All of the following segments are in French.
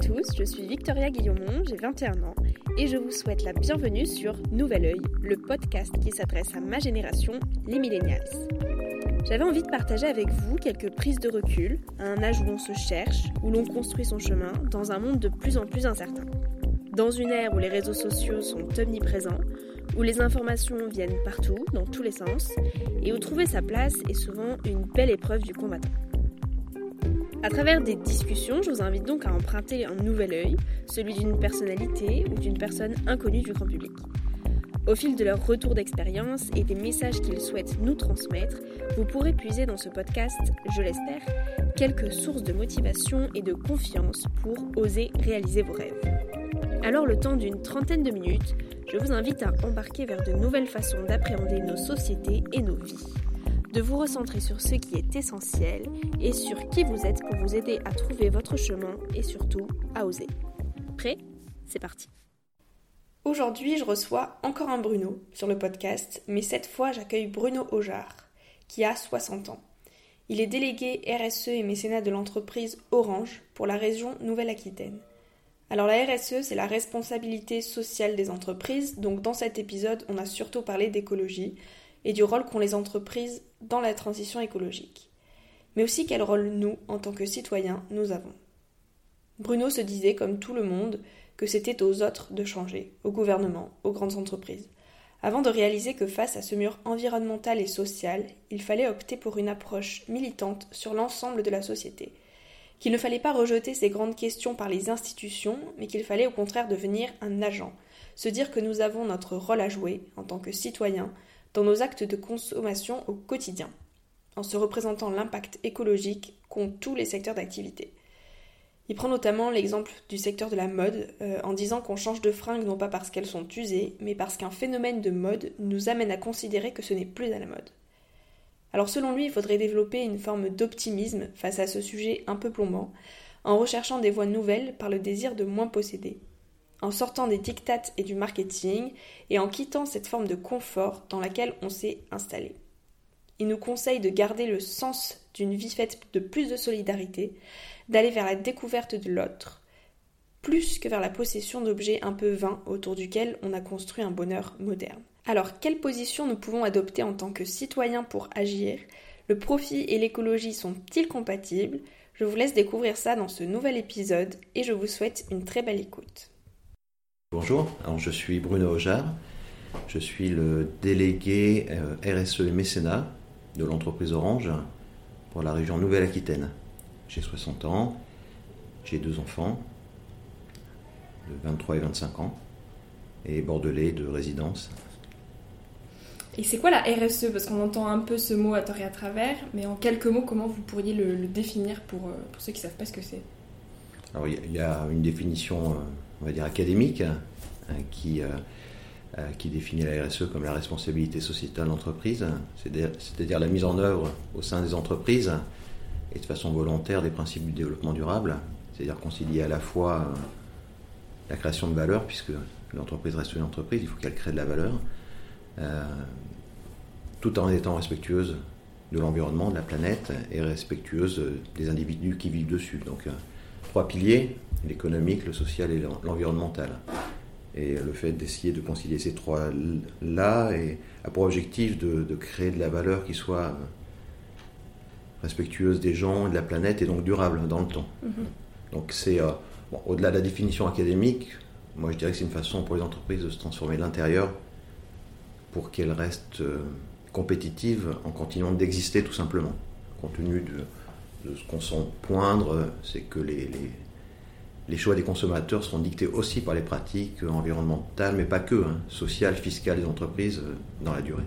Tous, je suis Victoria Guillaumont, j'ai 21 ans et je vous souhaite la bienvenue sur Nouvel Oeil, le podcast qui s'adresse à ma génération, les millennials. J'avais envie de partager avec vous quelques prises de recul, à un âge où l'on se cherche, où l'on construit son chemin, dans un monde de plus en plus incertain. Dans une ère où les réseaux sociaux sont omniprésents, où les informations viennent partout, dans tous les sens, et où trouver sa place est souvent une belle épreuve du combattant. À travers des discussions, je vous invite donc à emprunter un nouvel œil, celui d'une personnalité ou d'une personne inconnue du grand public. Au fil de leur retour d'expérience et des messages qu'ils souhaitent nous transmettre, vous pourrez puiser dans ce podcast, je l'espère, quelques sources de motivation et de confiance pour oser réaliser vos rêves. Alors le temps d'une trentaine de minutes, je vous invite à embarquer vers de nouvelles façons d'appréhender nos sociétés et nos vies de vous recentrer sur ce qui est essentiel et sur qui vous êtes pour vous aider à trouver votre chemin et surtout à oser. Prêt? C'est parti. Aujourd'hui, je reçois encore un Bruno sur le podcast, mais cette fois, j'accueille Bruno Ojard, qui a 60 ans. Il est délégué RSE et mécénat de l'entreprise Orange pour la région Nouvelle-Aquitaine. Alors la RSE, c'est la responsabilité sociale des entreprises, donc dans cet épisode, on a surtout parlé d'écologie, et du rôle qu'ont les entreprises dans la transition écologique, mais aussi quel rôle nous, en tant que citoyens, nous avons. Bruno se disait, comme tout le monde, que c'était aux autres de changer, au gouvernement, aux grandes entreprises, avant de réaliser que face à ce mur environnemental et social, il fallait opter pour une approche militante sur l'ensemble de la société, qu'il ne fallait pas rejeter ces grandes questions par les institutions, mais qu'il fallait au contraire devenir un agent, se dire que nous avons notre rôle à jouer en tant que citoyens dans nos actes de consommation au quotidien, en se représentant l'impact écologique qu'ont tous les secteurs d'activité. Il prend notamment l'exemple du secteur de la mode euh, en disant qu'on change de fringues non pas parce qu'elles sont usées, mais parce qu'un phénomène de mode nous amène à considérer que ce n'est plus à la mode. Alors selon lui, il faudrait développer une forme d'optimisme face à ce sujet un peu plombant, en recherchant des voies nouvelles par le désir de moins posséder, en sortant des dictates et du marketing et en quittant cette forme de confort dans laquelle on s'est installé. Il nous conseille de garder le sens d'une vie faite de plus de solidarité, d'aller vers la découverte de l'autre, plus que vers la possession d'objets un peu vains autour duquel on a construit un bonheur moderne. Alors, quelle position nous pouvons adopter en tant que citoyens pour agir? Le profit et l'écologie sont-ils compatibles? Je vous laisse découvrir ça dans ce nouvel épisode et je vous souhaite une très belle écoute. Bonjour, je suis Bruno Ojard, je suis le délégué euh, RSE et mécénat de l'entreprise Orange pour la région Nouvelle-Aquitaine. J'ai 60 ans, j'ai deux enfants de 23 et 25 ans et bordelais de résidence. Et c'est quoi la RSE Parce qu'on entend un peu ce mot à tort et à travers, mais en quelques mots, comment vous pourriez le, définir pour, euh, pour, ceux qui ne savent pas ce que c'est? Alors il y, a une définition euh, on va dire, académique, hein, qui, euh, euh, qui définit la RSE comme la responsabilité sociétale d'entreprise, c'est-à-dire la mise en œuvre au sein des entreprises et de façon volontaire des principes du développement durable, c'est-à-dire concilier à la fois euh, la création de valeur, puisque l'entreprise reste une entreprise, il faut qu'elle crée de la valeur, tout en étant respectueuse de l'environnement, de la planète, et respectueuse des individus qui vivent dessus. Trois piliers, l'économique, le social et l'environnemental. Et le fait d'essayer de concilier ces trois-là a pour objectif de, créer de la valeur qui soit respectueuse des gens et de la planète et donc durable dans le temps. Mm-hmm. Donc c'est, euh, au-delà de la définition académique, moi je dirais que c'est une façon pour les entreprises de se transformer de l'intérieur pour qu'elles restent euh, compétitives en continuant d'exister tout simplement. Compte tenu de, ce qu'on sent poindre, c'est que les, les, choix des consommateurs seront dictés aussi par les pratiques environnementales, mais pas que, hein, sociales, fiscales des entreprises euh, dans la durée.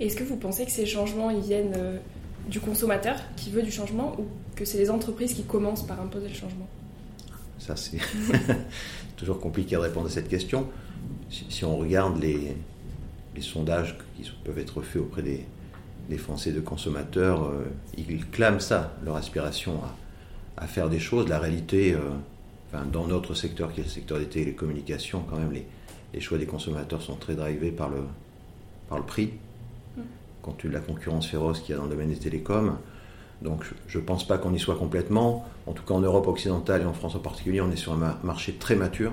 Est-ce que vous pensez que ces changements ils viennent du consommateur qui veut du changement ou que c'est les entreprises qui commencent par imposer le changement? Ça, c'est toujours compliqué de répondre à cette question. Si, on regarde les, les, sondages qui peuvent être faits auprès des, des Français de consommateurs, euh, ils clament ça, leur aspiration à, à faire des choses. La réalité, euh, enfin, dans notre secteur qui est le secteur des télécommunications, quand même, les, les choix des consommateurs sont très drivés par le, par le prix compte tenu de la concurrence féroce qu'il y a dans le domaine des télécoms. Donc je ne pense pas qu'on y soit complètement. En tout cas en Europe occidentale et en France en particulier, on est sur un marché très mature,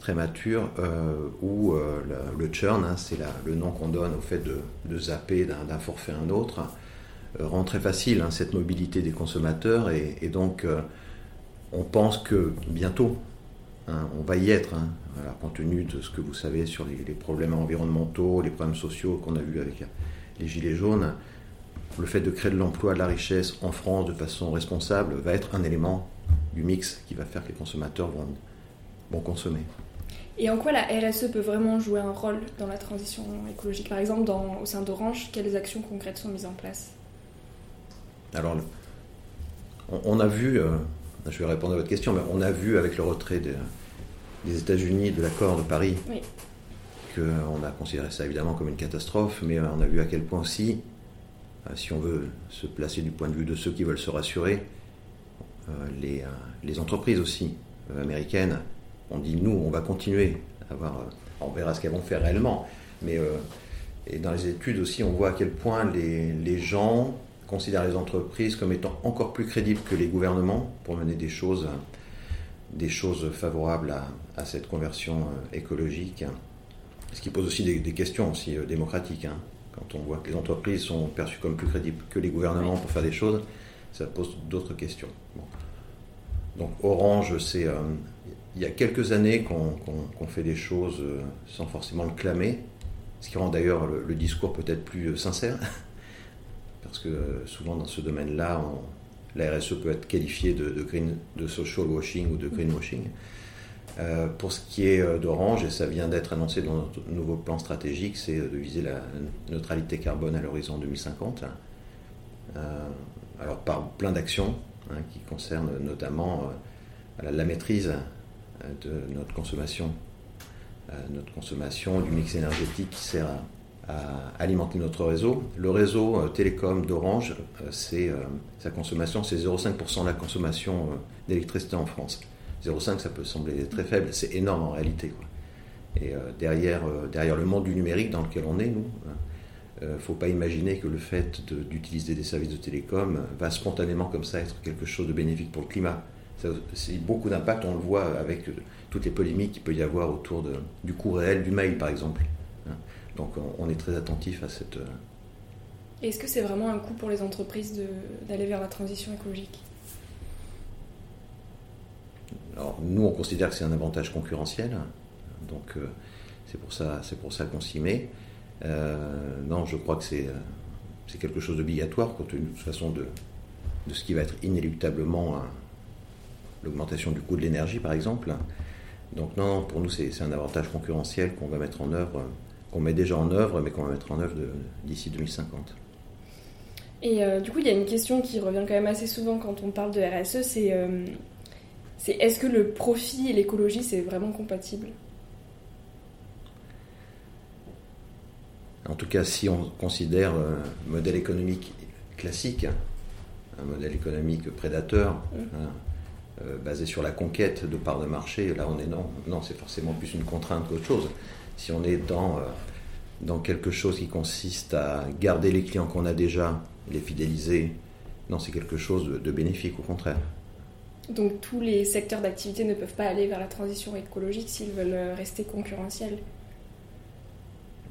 très mature, euh, où euh, le, churn, hein, c'est le nom qu'on donne au fait de, zapper d'un forfait à un autre, euh, rend très facile hein, cette mobilité des consommateurs et, donc on pense que bientôt, hein, on va y être, compte tenu de ce que vous savez sur les, les problèmes environnementaux, les problèmes sociaux qu'on a vus avec les Gilets jaunes, le fait de créer de l'emploi, de la richesse en France de façon responsable va être un élément du mix qui va faire que les consommateurs vont, vont consommer. Et en quoi la RSE peut vraiment jouer un rôle dans la transition écologique Par exemple, dans, au sein d'Orange, quelles actions concrètes sont mises en place Alors, on, a vu, euh, je vais répondre à votre question, mais on a vu avec le retrait des États-Unis de l'accord de Paris oui. qu'on a considéré ça évidemment comme une catastrophe, mais on a vu à quel point aussi, euh, si on veut se placer du point de vue de ceux qui veulent se rassurer, euh, les, les entreprises aussi américaines ont dit nous, on va continuer à avoir, on verra ce qu'elles vont faire réellement, mais et dans les études aussi, on voit à quel point les, gens considèrent les entreprises comme étant encore plus crédibles que les gouvernements pour mener des choses, des choses favorables à, cette conversion écologique. Ce qui pose aussi des, questions aussi euh, démocratiques. Hein. Quand on voit que les entreprises sont perçues comme plus crédibles que les gouvernements pour faire des choses, ça pose d'autres questions. Donc Orange, c'est euh, il y a quelques années qu'on fait des choses euh, sans forcément le clamer, ce qui rend d'ailleurs le, discours peut-être plus sincère, parce que souvent dans ce domaine-là, la RSE peut être qualifiée de, social washing ou de greenwashing. Euh, pour ce qui est euh, d'Orange, et ça vient d'être annoncé dans notre nouveau plan stratégique, c'est de viser la neutralité carbone à l'horizon 2050. Euh, alors par plein d'actions hein, qui concernent notamment la maîtrise de notre consommation, notre consommation du mix énergétique qui sert à, alimenter notre réseau. Le réseau télécom d'Orange, c'est sa consommation, c'est 0,5% de la consommation d'électricité en France. 0,5 ça peut sembler très faible, c'est énorme en réalité. Et euh, derrière, euh, derrière le monde du numérique dans lequel on est, nous, ne euh, faut pas imaginer que le fait d'utiliser des services de télécom va spontanément comme ça être quelque chose de bénéfique pour le climat. C'est beaucoup d'impact, on le voit avec toutes les polémiques qu'il peut y avoir autour de, du coût réel du mail, par exemple. Hein. Donc on, est très attentif à cette... Est-ce que c'est vraiment un coût pour les entreprises d'aller vers la transition écologique? Alors, nous, on considère que c'est un avantage concurrentiel, donc euh, c'est pour ça, pour ça qu'on s'y met. Euh, non, je crois que c'est, euh, quelque chose d'obligatoire, compte tenu de toute façon de, de ce qui va être inéluctablement l'augmentation du coût de l'énergie, par exemple. Donc non, pour nous, c'est, un avantage concurrentiel qu'on va mettre en œuvre, qu'on met déjà en œuvre, mais qu'on va mettre en œuvre d'ici 2050. Et du coup, il y a une question qui revient quand même assez souvent quand on parle de RSE, c'est c'est est-ce que le profit et l'écologie, c'est vraiment compatible? En tout cas, si on considère un modèle économique classique, un modèle économique prédateur, mmh. hein, euh, basé sur la conquête de parts de marché, là on est non, non c'est forcément plus une contrainte qu'autre chose. Si on est dans, euh, dans quelque chose qui consiste à garder les clients qu'on a déjà, les fidéliser, non, c'est quelque chose de, bénéfique, au contraire. Donc tous les secteurs d'activité ne peuvent pas aller vers la transition écologique s'ils veulent rester concurrentiels?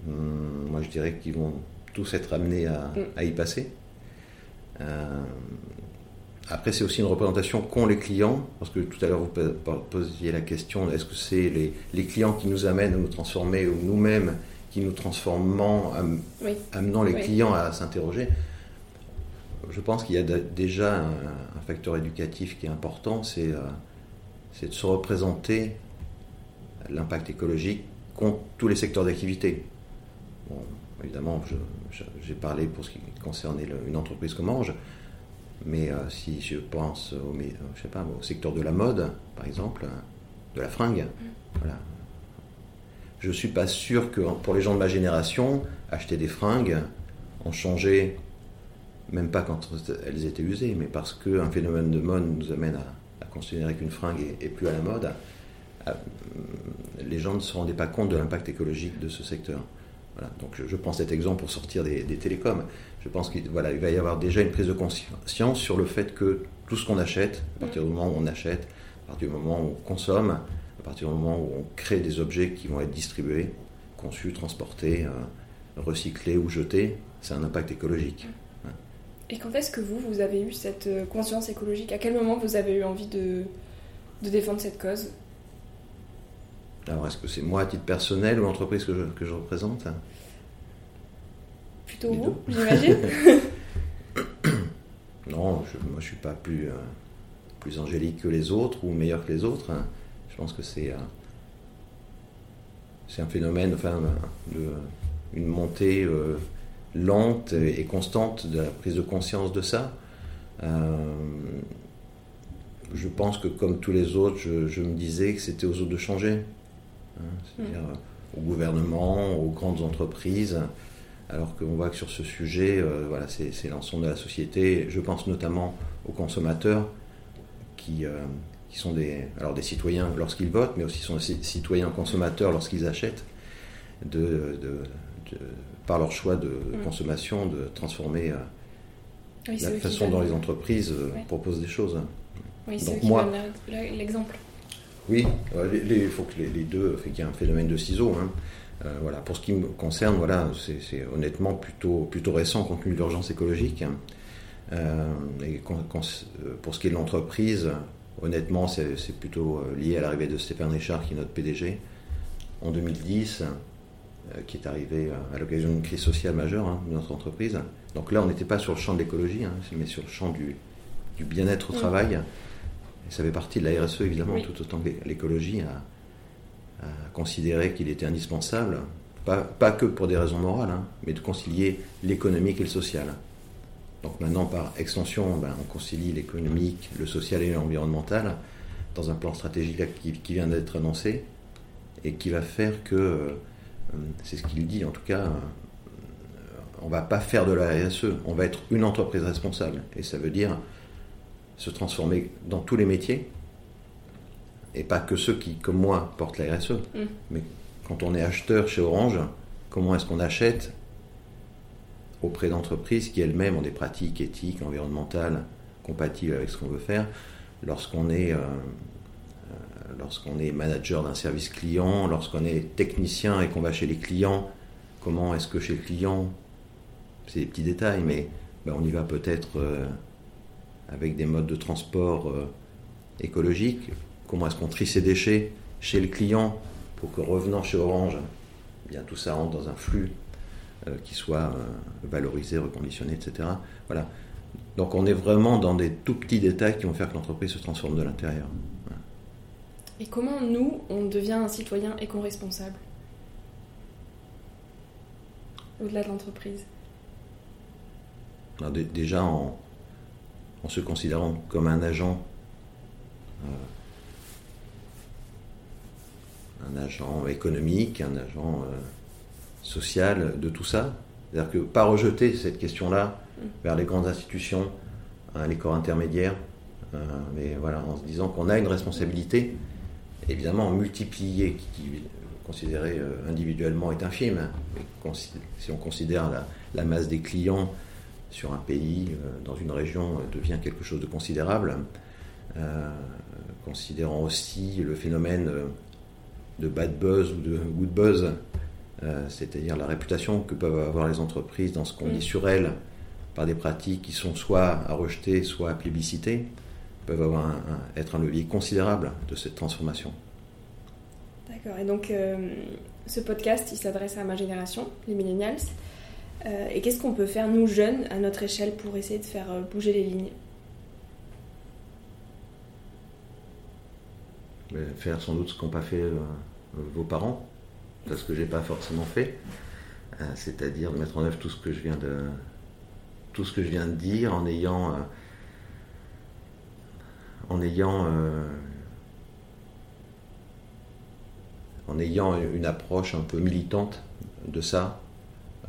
Hum, Moi, je dirais qu'ils vont tous être amenés à, mm. y passer. Euh, après, c'est aussi une représentation qu'ont les clients, parce que tout à l'heure, vous posiez la question, est-ce que c'est les, clients qui nous amènent à nous transformer ou nous-mêmes qui nous transformons, amenant les clients à s'interroger? Je pense qu'il y a déjà un, facteur éducatif qui est important, c'est euh, de se représenter l'impact écologique contre tous les secteurs d'activité. Bon, évidemment, j'ai parlé pour ce qui concernait une entreprise comme Orange. Mais euh, si je pense au, euh, je sais pas, au secteur de la mode, par exemple, de la fringue, voilà. je ne suis pas sûr que pour les gens de ma génération, acheter des fringues ont changé, même pas quand elles étaient usées, mais parce qu'un phénomène de mode nous amène à, considérer qu'une fringue est, plus à la mode, les gens ne se rendaient pas compte de l'impact écologique de ce secteur. Voilà. Donc je, prends cet exemple pour sortir des, des télécoms je pense qu'il voilà, il va y avoir déjà une prise de conscience sur le fait que tout ce qu'on achète, à partir du moment où on achète, à partir du moment où on consomme, à partir du moment où on crée des objets qui vont être distribués, conçus, transportés, euh, recyclés ou jetés, c'est un impact écologique. Et quand est-ce que vous, vous avez eu cette euh, conscience écologique? À quel moment vous avez eu envie de, de défendre cette cause? Alors, est-ce que c'est moi à titre personnel ou l'entreprise que je, que je représente plutôt vous, j'imagine Non, je, moi je suis pas plus, euh, plus angélique que les autres ou meilleur que les autres. Hein. Je pense que c'est euh, c'est un phénomène, enfin, de, une montée euh, lente et constante de la prise de conscience de ça. je pense que comme tous les autres, je, me disais que c'était aux autres de changer. Hein. C'est-à-dire au gouvernement, aux grandes entreprises alors qu'on voit que sur ce sujet, euh, voilà, c'est l'ensemble de la société. Je pense notamment aux consommateurs qui, euh, qui sont des, alors des citoyens lorsqu'ils votent, mais aussi sont des citoyens consommateurs lorsqu'ils achètent, de, par leur choix de, mm. consommation, de transformer euh, la façon dont les entreprises proposent des choses. Oui, c'est moi, l'exemple. Oui, il faut que les, deux, fait qu'il y a un phénomène de ciseaux. Hein. Euh, voilà. Pour ce qui me concerne, voilà, c'est honnêtement plutôt, plutôt récent compte tenu de l'urgence écologique. Euh, et pour ce qui est de l'entreprise, honnêtement, c'est plutôt euh, lié à l'arrivée de Stéphane Richard, qui est notre PDG, en 2010, qui est arrivé à l'occasion d'une crise sociale majeure hein, de notre entreprise. Donc là, on n'était pas sur le champ de l'écologie, hein, mais sur le champ du, bien-être au mm. travail. Et ça fait partie de la RSE, évidemment, tout autant que l'écologie a considéré qu'il était indispensable, pas, pas, que pour des raisons morales, hein, mais de concilier l'économique et le social. Donc maintenant, par extension, ben, on concilie l'économique, le social et l'environnemental dans un plan stratégique qui, vient d'être annoncé et qui va faire que, euh, c'est ce qu'il dit en tout cas, euh, on va pas faire de la RSE, on va être une entreprise responsable. Et ça veut dire se transformer dans tous les métiers, et pas que ceux qui, comme moi, portent la RSE. Mm. Mais quand on est acheteur chez Orange, comment est-ce qu'on achète auprès d'entreprises qui elles-mêmes ont des pratiques éthiques, environnementales compatibles avec ce qu'on veut faire lorsqu'on est, euh, euh, lorsqu'on est manager d'un service client, lorsqu'on est technicien et qu'on va chez les clients, comment est-ce que chez le client, c'est des petits détails, mais ben, on y va peut-être euh, avec des modes de transport écologiques comment est-ce qu'on trie ses déchets chez le client pour que revenant chez Orange, eh bien tout ça rentre dans un flux euh, qui soit euh, valorisé, reconditionné, etc. Voilà. Donc on est vraiment dans des tout petits détails qui vont faire que l'entreprise se transforme de l'intérieur. Et comment nous, on devient un citoyen éco-responsable? Au-delà de l'entreprise? Déjà en, se considérant comme un agent euh, un agent économique, un agent euh, social de tout ça. C'est-à-dire que pas rejeter cette question-là mm. vers les grandes institutions, hein, les corps intermédiaires, euh, mais voilà, en se disant qu'on a une responsabilité, évidemment multipliée, considéré individuellement est infime. Si on considère la, masse des clients sur un pays, dans une région, devient quelque chose de considérable, considérant aussi le phénomène de bad buzz ou de good buzz, c'est-à-dire la réputation que peuvent avoir les entreprises dans ce qu'on dit mm. sur elles par des pratiques qui sont soit à rejeter, soit à plébisciter, peuvent avoir être un levier considérable de cette transformation. D'accord, et donc euh, ce podcast, il s'adresse à ma génération, les millennials. Euh, et qu'est-ce qu'on peut faire, nous jeunes, à notre échelle, pour essayer de faire euh, bouger les lignes? Faire sans doute ce qu'ont pas fait vos parents, parce que j'ai pas forcément fait, c'est-à-dire mettre en œuvre tout ce que je viens de, tout ce que je viens de dire en ayant, euh, en ayant, euh, en ayant une approche un peu militante de ça.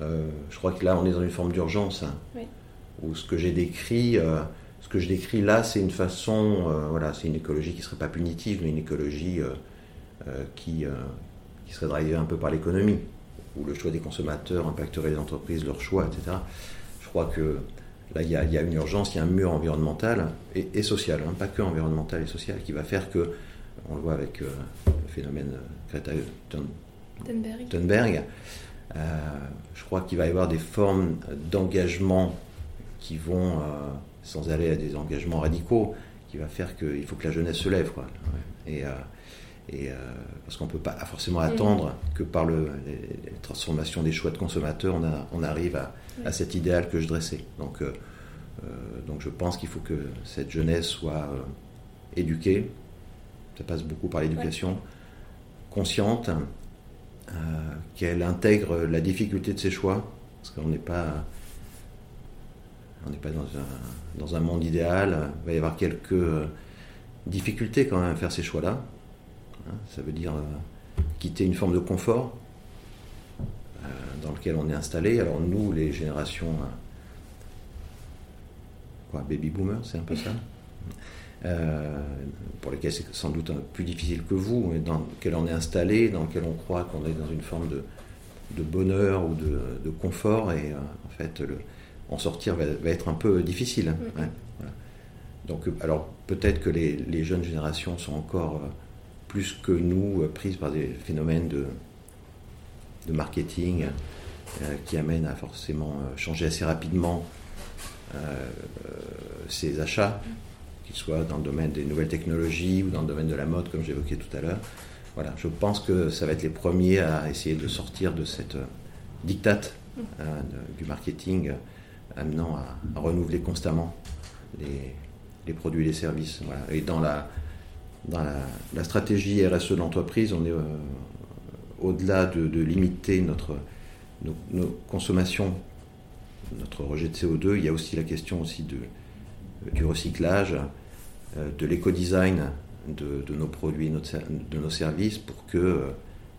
Euh, je crois que là, on est dans une forme d'urgence. Hein, où ce que j'ai décrit, ce que je décris là, c'est une façon, voilà, c'est une écologie qui ne serait pas punitive, mais une écologie qui, qui serait drivée un peu par l'économie, où le choix des consommateurs impacterait les entreprises, leurs choix, etc. Je crois que là, il y, a, une urgence, il y a un mur environnemental et, social, hein, pas que environnemental et social, qui va faire que, on le voit avec euh, le phénomène Greta Thunberg, euh, je crois qu'il va y avoir des formes d'engagement qui vont, euh, sans aller à des engagements radicaux, qui va faire qu'il faut que la jeunesse se lève. Quoi. Et, et parce qu'on ne peut pas forcément attendre que par le, les, transformations des choix de consommateurs, on, on arrive à, à cet idéal que je dressais. Donc, euh, euh, donc je pense qu'il faut que cette jeunesse soit euh, éduquée, ça passe beaucoup par l'éducation, consciente, qu'elle intègre la difficulté de ses choix, parce qu'on n'est pas, dans un, monde idéal, il va y avoir quelques difficultés quand même à faire ces choix-là. Hein, ça veut dire quitter une forme de confort, dans lequel on est installé. Alors nous, les générations euh, quoi, baby boomers, c'est un peu ça, euh, pour lesquels c'est sans doute plus difficile que vous, mais dans lequel on est installé, dans lequel on croit qu'on est dans une forme de, de bonheur ou de, confort, et euh, en fait, le, en sortir va, être un peu difficile. Donc, alors peut-être que les, les, jeunes générations sont encore plus que nous prises par des phénomènes de, de marketing euh, qui amène à forcément euh, changer assez rapidement euh, ses achats, qu'ils soient dans le domaine des nouvelles technologies ou dans le domaine de la mode, comme j'évoquais tout à l'heure. Voilà, je pense que ça va être les premiers à essayer de sortir de cette dictate du marketing amenant à, renouveler constamment les, produits et les services. Et dans la, dans la, stratégie RSE de l'entreprise, on est au-delà de, limiter notre, nos, consommations, notre rejet de CO2, il y a aussi la question aussi du recyclage, euh, de l'éco-design de, nos produits, de nos services, pour que euh,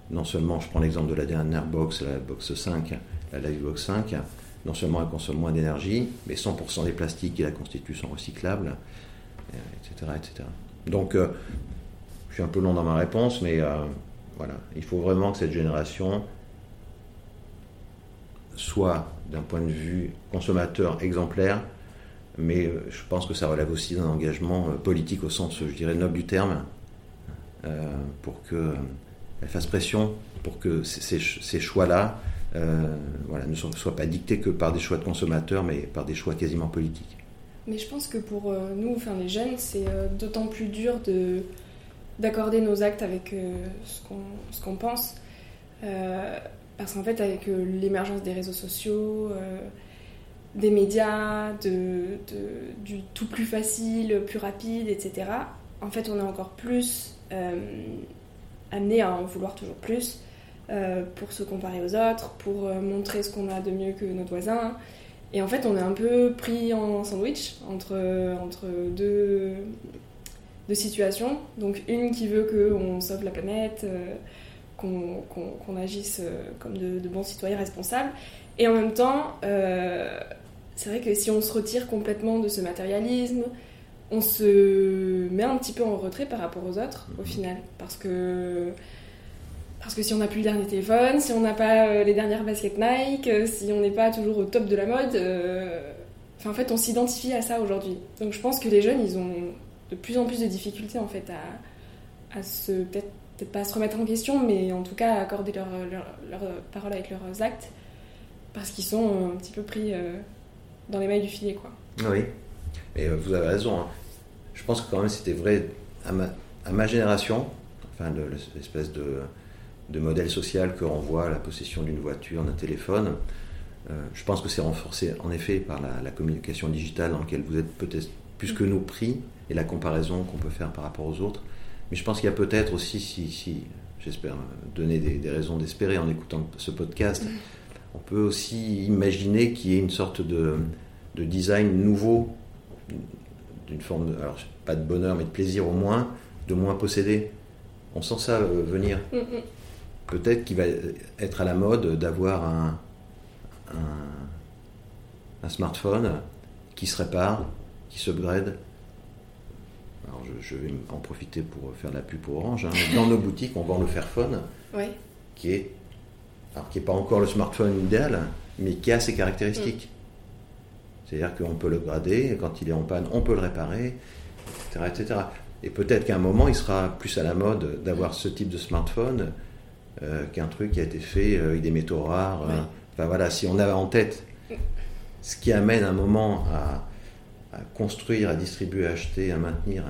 non seulement, je prends l'exemple de la dernière box, la box 5, la Livebox 5, non seulement elle consomme moins d'énergie, mais 100% des plastiques qui la constituent sont recyclables, etc. Euh, etc. Donc, je suis un peu long dans ma réponse, mais voilà, il faut vraiment que cette génération soit, d'un point de vue consommateur, exemplaire, mais euh, je pense que ça relève aussi d'un engagement euh, politique au sens, je dirais, noble du terme, euh, pour qu'elle fasse pression, pour que ces, choix-là voilà, ne soient pas dictés que par des choix de consommateurs, mais par des choix quasiment politiques. Mais je pense que pour nous, enfin les jeunes, c'est d'autant plus dur de d'accorder nos actes avec ce qu'on pense. Parce qu'en fait, avec euh, l'émergence des réseaux sociaux, euh, des médias, de, du tout plus facile, plus rapide, etc., en fait, on est encore plus euh, amené à en vouloir toujours plus pour se comparer aux autres, pour montrer ce qu'on a de mieux que notre voisin. Et en fait, on est un peu pris en sandwich entre, deux, situations. Donc, une qui veut qu'on sauve la planète qu'on agisse euh, comme de, bons citoyens responsables. Et en même temps, euh, c'est vrai que si on se retire complètement de ce matérialisme, on se met un petit peu en retrait par rapport aux autres, au final. Parce que Parce que si on n'a plus le dernier téléphone, si on n'a pas les dernières baskets Nike, si on n'est pas toujours au top de la mode, en fait, on s'identifie à ça aujourd'hui. Donc je pense que les jeunes, ils ont de plus en plus de difficultés en fait à, à se peut-être peut-être pas à se remettre en question, mais en tout cas à accorder leur, leur, parole avec leurs actes, parce qu'ils sont un petit peu pris euh, dans les mailles du filet. Quoi. Oui, et euh, vous avez raison. Hein. Je pense que quand même c'était vrai à ma, génération, enfin l'espèce de, modèle social que renvoie la possession d'une voiture, d'un téléphone. Euh, je pense que c'est renforcé en effet par la, la, communication digitale dans laquelle vous êtes peut-être plus que nous pris et la comparaison qu'on peut faire par rapport aux autres. Mais je pense qu'il y a peut-être aussi, si, j'espère donner des, raisons d'espérer en écoutant ce podcast, on peut aussi imaginer qu'il y ait une sorte de, design nouveau, d'une forme, de, alors pas de bonheur, mais de plaisir au moins, de moins posséder. On sent ça euh, venir. Mm, mm. Peut-être qu'il va être à la mode d'avoir un, un, smartphone qui se répare, qui s'upgrade, alors je, vais en profiter pour faire la pub pour Orange. Hein. Dans nos boutiques, on vend le Fairphone, qui est alors qui n'est pas encore le smartphone idéal, mais qui a ses caractéristiques. Mm. C'est-à-dire qu'on peut le grader, quand il est en panne, on peut le réparer, etc. etc. Et peut-être qu'à un moment, il sera plus à la mode d'avoir ce type de smartphone euh, qu'un truc qui a été fait euh, avec des métaux rares. Hein. Enfin voilà, si on a en tête ce qui amène un moment à, à construire, à distribuer, à acheter, à maintenir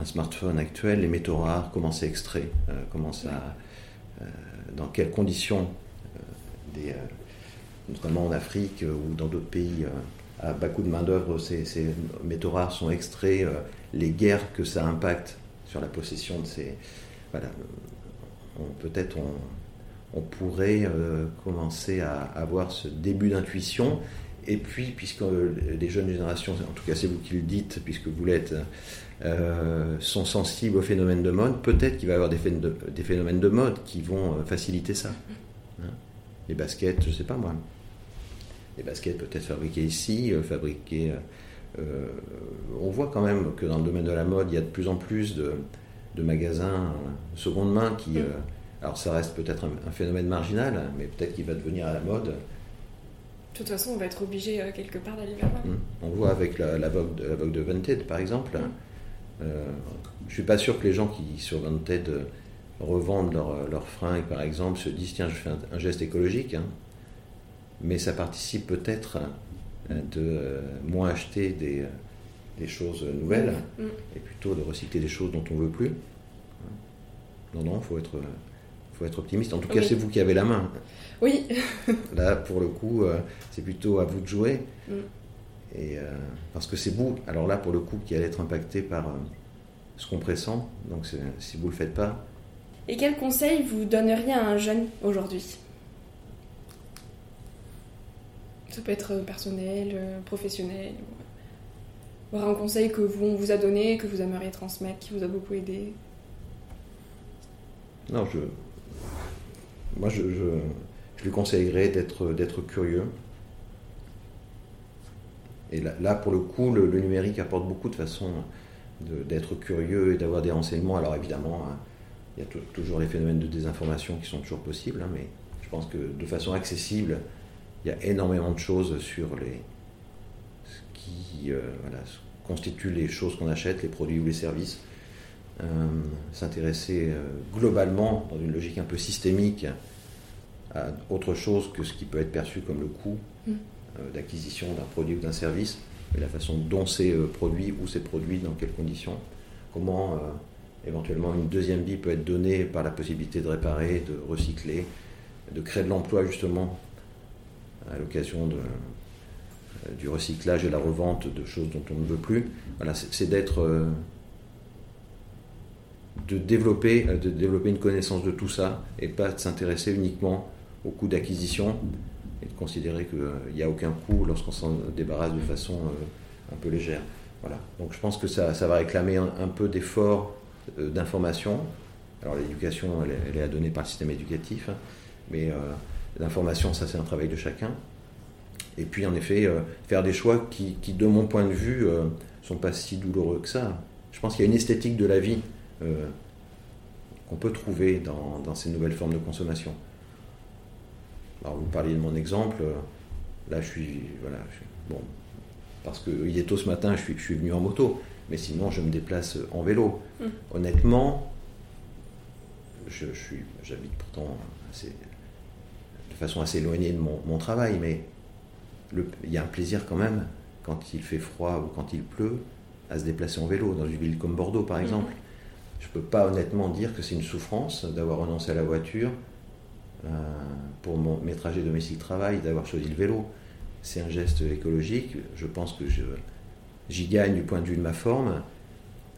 un, smartphone actuel, les métaux rares, comment c'est extrait, euh, comment ça, euh, dans quelles conditions, euh, des, notamment en Afrique ou dans d'autres pays, à bas coût de main-d'œuvre, ces, ces, métaux rares sont extraits, les guerres que ça impacte sur la possession de ces. Voilà. Peut-être on, on, pourrait commencer à avoir ce début d'intuition et puis, puisque les jeunes générations, en tout cas c'est vous qui le dites, puisque vous l'êtes, euh, sont sensibles aux phénomènes de mode, peut-être qu'il va y avoir des, phénomènes de mode qui vont euh, faciliter ça. Hein. les baskets, je ne sais pas moi. Les baskets peut-être fabriquées ici, euh, fabriquées... on voit quand même que dans le domaine de la mode, il y a de plus en plus de, magasins seconde main qui... alors ça reste peut-être un, phénomène marginal, mais peut-être qu'il va devenir à la mode de toute façon, on va être obligé euh, quelque part d'aller vers là. Mmh. On voit avec la, la, Vogue, de, la Vogue de Vinted, par exemple. Mmh. Euh, je suis pas sûr que les gens qui, sur Vinted, euh, revendent leurs leur fringues, par exemple, se disent tiens, je fais un, geste écologique. Hein. Mais ça participe peut-être de moins acheter des, des choses nouvelles mmh. et plutôt de recycler des choses dont on ne veut plus. Non, non, il faut être, faut être optimiste. En tout cas, c'est vous qui avez la main. Oui. Là, pour le coup, euh, c'est plutôt à vous de jouer. Mm. Et, euh, parce que c'est vous, alors là, pour le coup, qui allez être impacté par euh, ce qu'on pressent. Donc, si vous ne le faites pas. Et quel conseil vous donneriez à un jeune aujourd'hui? Ça peut être personnel, professionnel. Voir un conseil que vous, on vous a donné, que vous aimeriez transmettre, qui vous a beaucoup aidé? Non, je. Moi, je je lui conseillerais d'être curieux. Et là, pour le coup, le, numérique apporte beaucoup de façons d'être curieux et d'avoir des renseignements. Alors évidemment, hein, il y a toujours les phénomènes de désinformation qui sont toujours possibles, hein, mais je pense que de façon accessible, il y a énormément de choses sur les, ce qui euh, constitue les choses qu'on achète, les produits ou les services. Euh, s'intéresser euh, globalement, dans une logique un peu systémique, à autre chose que ce qui peut être perçu comme le coût mm. euh, d'acquisition d'un produit ou d'un service, mais la façon dont c'est produit, où c'est produit, dans quelles conditions, comment éventuellement une deuxième vie peut être donnée par la possibilité de réparer, de recycler, de créer de l'emploi justement à l'occasion du recyclage et la revente de choses dont on ne veut plus. Voilà, c'est d'être de développer, de développer une connaissance de tout ça et pas de s'intéresser uniquement au coût d'acquisition et de considérer qu'il n'y a aucun coût lorsqu'on s'en débarrasse de façon euh, un peu légère. Voilà. Donc je pense que ça, ça va réclamer un, peu d'effort euh, d'information. Alors l'éducation, elle, est à donner par le système éducatif, hein, mais euh, l'information, ça c'est un travail de chacun. Et puis en effet, faire des choix qui, de mon point de vue, ne sont pas si douloureux que ça. Je pense qu'il y a une esthétique de la vie qu'on peut trouver dans, ces nouvelles formes de consommation. Alors vous parliez de mon exemple, là je suis, voilà, bon, parce qu'il est tôt ce matin, je suis, je suis venu en moto, mais sinon je me déplace en vélo. Mmh. Honnêtement, je, suis, j'habite pourtant de façon assez éloignée de mon, travail, mais il y a un plaisir quand même quand il fait froid ou quand il pleut à se déplacer en vélo dans une ville comme Bordeaux par mmh. Je ne peux pas honnêtement dire que c'est une souffrance d'avoir renoncé à la voiture euh, pour mes trajets domicile-travail, d'avoir choisi le vélo. C'est un geste écologique. Je pense que j'y gagne du point de vue de ma forme.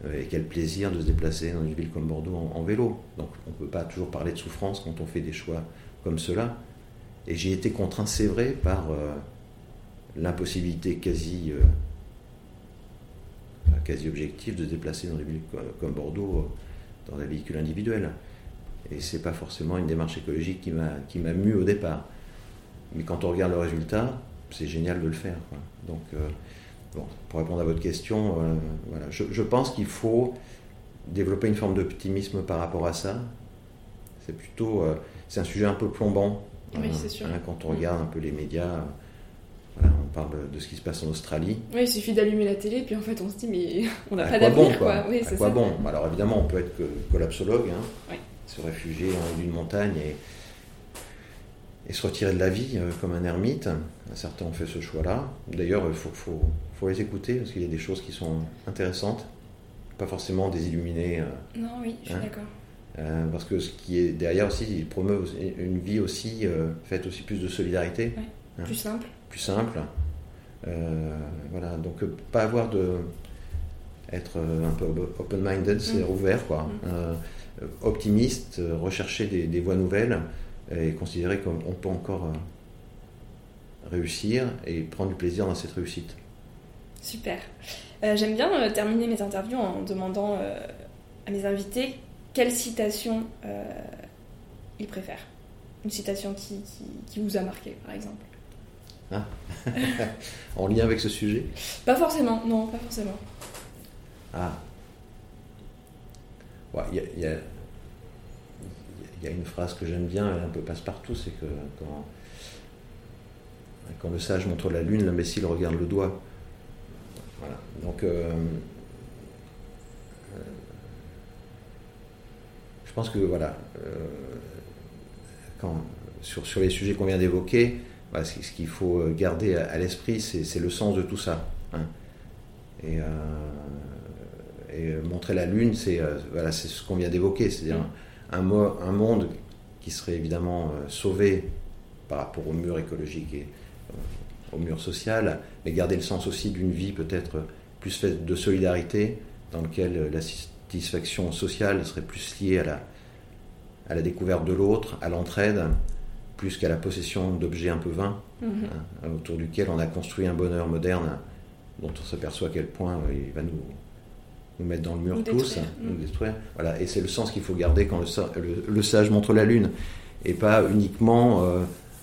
Euh, et quel plaisir de se déplacer dans une ville comme Bordeaux en, vélo. Donc on ne peut pas toujours parler de souffrance quand on fait des choix comme cela. Et j'ai été contraint, c'est vrai, par euh, l'impossibilité quasi, euh, quasi objective de se déplacer dans des villes comme Bordeaux dans un véhicule individuel. Et c'est pas forcément une démarche écologique qui m'a mu au départ. Mais quand on regarde le résultat, c'est génial de le faire. Donc pour répondre à votre question, euh, voilà. je, pense qu'il faut développer une forme d'optimisme par rapport à ça. C'est plutôt, euh, c'est un sujet un peu plombant. Oui, c'est sûr. Hein, quand on regarde un peu les médias, on parle de ce qui se passe en Australie. Oui, il suffit d'allumer la télé, puis en fait on se dit, mais on n'a pas d'avenir. Bon, quoi. Oui, à quoi bon Alors évidemment, on peut être collapsologue, hein, se réfugier en haut d'une montagne et et se retirer de la vie euh, comme un ermite. Certains ont fait ce choix-là. D'ailleurs, il faut, faut, faut, les écouter parce qu'il y a des choses qui sont intéressantes, pas forcément des illuminés. Euh, non, oui, je suis hein. d'accord. Euh, parce que ce qui est derrière aussi, il promeut une vie aussi faite aussi plus de solidarité. Hein. Plus simple. Plus simple. voilà, donc pas avoir de. être un peu open-minded, c'est mm. ouvert, quoi. Mm. optimiste, rechercher des, des voies nouvelles et considérer qu'on peut encore euh, réussir et prendre du plaisir dans cette réussite. Super. Euh, j'aime bien euh, terminer mes interviews en demandant à mes invités quelle citation ils préfèrent. Une citation qui, qui, vous a marqué, par exemple. Ah. en lien avec ce sujet Pas forcément, non, pas forcément. Ah. Il ouais, y, y, a il y a une phrase que j'aime bien, un peu passe-partout, c'est que quand, quand, le sage montre la lune, l'imbécile regarde le doigt. Voilà. Donc, euh, euh, je pense que voilà, euh, quand, sur, sur les sujets qu'on vient d'évoquer, ce, qu'il faut garder à, l'esprit, c'est le sens de tout ça. Hein. Et, et, montrer la lune, c'est ce qu'on vient d'évoquer, c'est-à-dire un, monde qui serait évidemment euh, sauvé par rapport au mur écologique et euh, au mur social, mais garder le sens aussi d'une vie peut-être plus faite de solidarité, dans lequel la satisfaction sociale serait plus liée à la découverte de l'autre, à l'entraide, plus qu'à la possession d'objets un peu vains, mhm. hein, autour duquel on a construit un bonheur moderne dont on s'aperçoit à quel point euh, il va nous, nous mettre dans le mur tous, nous détruire. Voilà. Et c'est le sens qu'il faut garder quand le, sage montre la lune, et pas uniquement euh,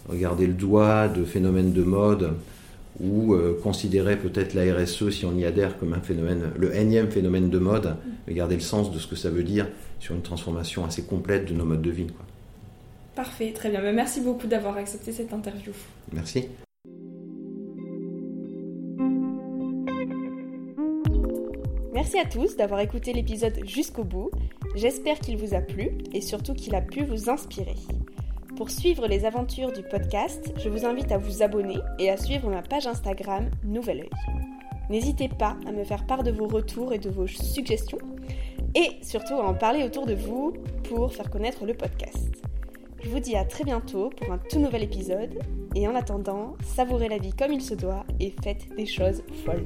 regarder le doigt de phénomènes de mode ou euh, considérer peut-être la RSE si on y adhère comme un phénomène, le énième phénomène de mode, mais garder le sens de ce que ça veut dire sur une transformation assez complète de nos modes de vie. Quoi. Parfait, très bien. Ben, merci beaucoup d'avoir accepté cette interview. Merci. Merci à tous d'avoir écouté l'épisode jusqu'au bout. J'espère qu'il vous a plu et surtout qu'il a pu vous inspirer. Pour suivre les aventures du podcast, je vous invite à vous abonner et à suivre ma page Instagram Nouvel Oeil. N'hésitez pas à me faire part de vos retours et de vos suggestions et surtout à en parler autour de vous pour faire connaître le podcast. Je vous dis à très bientôt pour un tout nouvel épisode et en attendant, savourez la vie comme il se doit et faites des choses folles.